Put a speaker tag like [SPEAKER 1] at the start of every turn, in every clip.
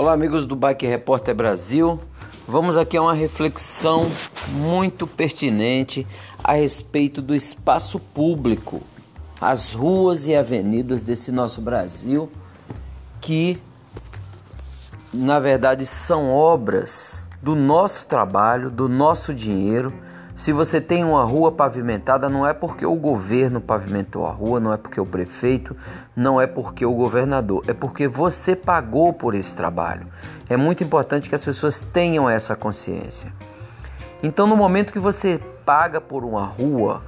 [SPEAKER 1] Olá, amigos do Bike Repórter Brasil. Vamos aqui a uma reflexão muito pertinente a respeito do espaço público, as ruas e avenidas desse nosso Brasil, que na verdade são obras do nosso trabalho, do nosso dinheiro se você tem uma rua pavimentada, não é porque o governo pavimentou a rua, não é porque o prefeito, não é porque o governador, é porque você pagou por esse trabalho. É muito importante que as pessoas tenham essa consciência. Então, no momento que você paga por uma rua,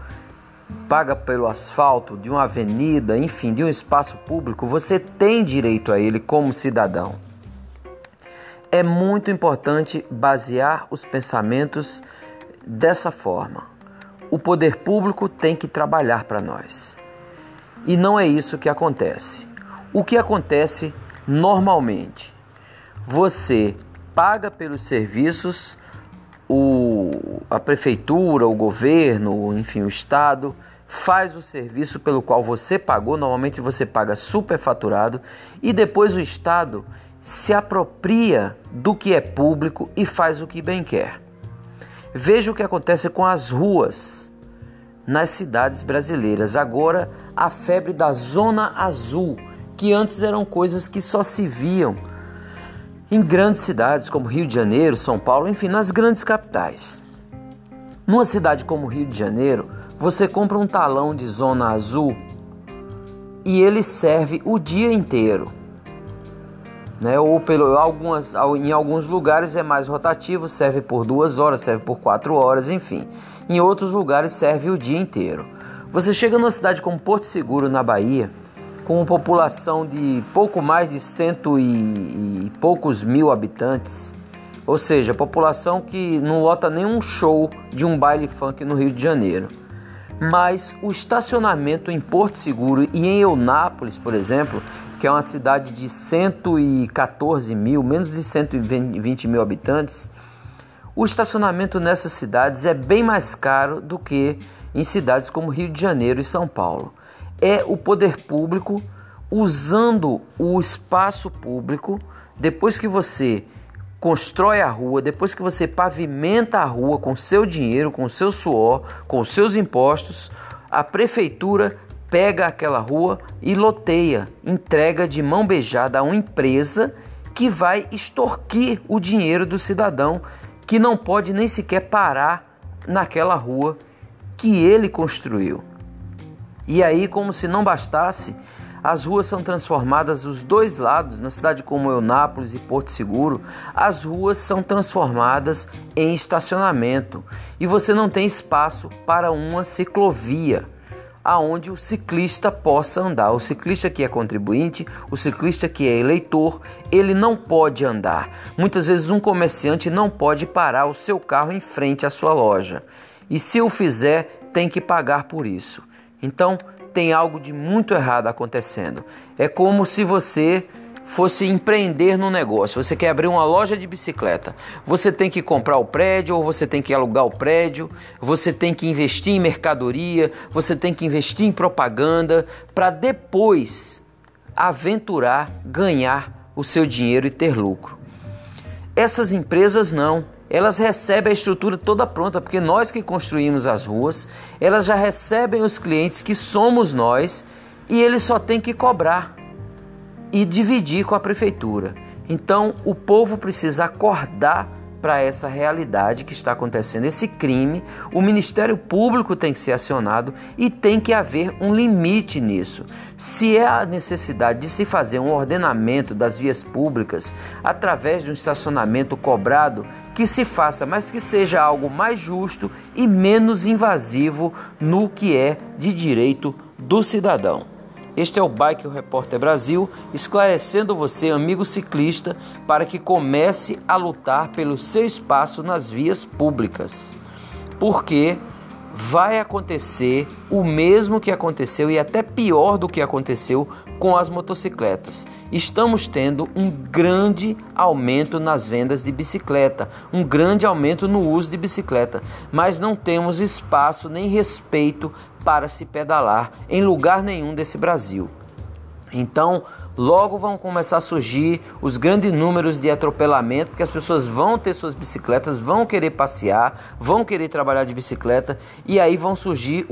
[SPEAKER 1] paga pelo asfalto de uma avenida, enfim, de um espaço público, você tem direito a ele como cidadão. É muito importante basear os pensamentos dessa forma. O poder público tem que trabalhar para nós. E não é isso que acontece. O que acontece normalmente? Você paga pelos serviços, o, a prefeitura, o governo, enfim, o Estado faz o serviço pelo qual você pagou, normalmente você paga superfaturado, e depois o Estado se apropria do que é público e faz o que bem quer. Veja o que acontece com as ruas nas cidades brasileiras. Agora, a febre da zona azul, que antes eram coisas que só se viam em grandes cidades como Rio de Janeiro, São Paulo, enfim, nas grandes capitais. Numa cidade como Rio de Janeiro, você compra um talão de zona azul e ele serve o dia inteiro né? Ou pelo algumas, em alguns lugares é mais rotativo, serve por duas horas, serve por quatro horas, enfim. Em outros lugares serve o dia inteiro. Você chega numa cidade como Porto Seguro, na Bahia, com uma população de pouco mais de cento e, e poucos mil habitantes, ou seja, população que não lota nenhum show de um baile funk no Rio de Janeiro. Mas o estacionamento em Porto Seguro e em Eunápolis, por exemplo, que é uma cidade de 114 mil, menos de 120 mil habitantes, o estacionamento nessas cidades é bem mais caro do que em cidades como Rio de Janeiro e São Paulo. É o poder público usando o espaço público depois que você constrói a rua, depois que você pavimenta a rua com seu dinheiro, com seu suor, com seus impostos, a prefeitura pega aquela rua e loteia, entrega de mão beijada a uma empresa que vai extorquir o dinheiro do cidadão que não pode nem sequer parar naquela rua que ele construiu. E aí, como se não bastasse, as ruas são transformadas dos dois lados, na cidade como Eunápolis e Porto Seguro, as ruas são transformadas em estacionamento e você não tem espaço para uma ciclovia aonde o ciclista possa andar. O ciclista que é contribuinte, o ciclista que é eleitor, ele não pode andar. Muitas vezes um comerciante não pode parar o seu carro em frente à sua loja. E se o fizer, tem que pagar por isso. Então, tem algo de muito errado acontecendo. É como se você fosse empreender no negócio, você quer abrir uma loja de bicicleta, você tem que comprar o prédio ou você tem que alugar o prédio, você tem que investir em mercadoria, você tem que investir em propaganda para depois aventurar, ganhar o seu dinheiro e ter lucro. Essas empresas não, elas recebem a estrutura toda pronta, porque nós que construímos as ruas, elas já recebem os clientes que somos nós e eles só têm que cobrar e dividir com a prefeitura. Então, o povo precisa acordar para essa realidade que está acontecendo, esse crime. O Ministério Público tem que ser acionado e tem que haver um limite nisso. Se é a necessidade de se fazer um ordenamento das vias públicas através de um estacionamento cobrado, que se faça, mas que seja algo mais justo e menos invasivo no que é de direito do cidadão. Este é o Bike o Repórter Brasil, esclarecendo você, amigo ciclista, para que comece a lutar pelo seu espaço nas vias públicas. Porque vai acontecer o mesmo que aconteceu e até pior do que aconteceu com as motocicletas. Estamos tendo um grande aumento nas vendas de bicicleta, um grande aumento no uso de bicicleta, mas não temos espaço nem respeito para se pedalar em lugar nenhum desse Brasil. Então, Logo vão começar a surgir os grandes números de atropelamento, porque as pessoas vão ter suas bicicletas, vão querer passear, vão querer trabalhar de bicicleta e aí vão surgir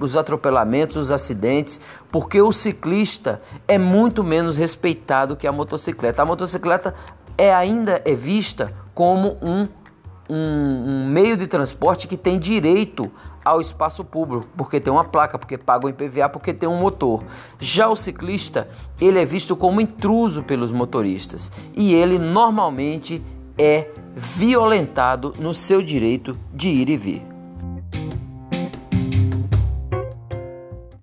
[SPEAKER 1] os atropelamentos, os acidentes, porque o ciclista é muito menos respeitado que a motocicleta. A motocicleta é ainda é vista como um, um, um meio de transporte que tem direito ao espaço público, porque tem uma placa, porque paga o IPVA, porque tem um motor. Já o ciclista, ele é visto como intruso pelos motoristas e ele normalmente é violentado no seu direito de ir e vir.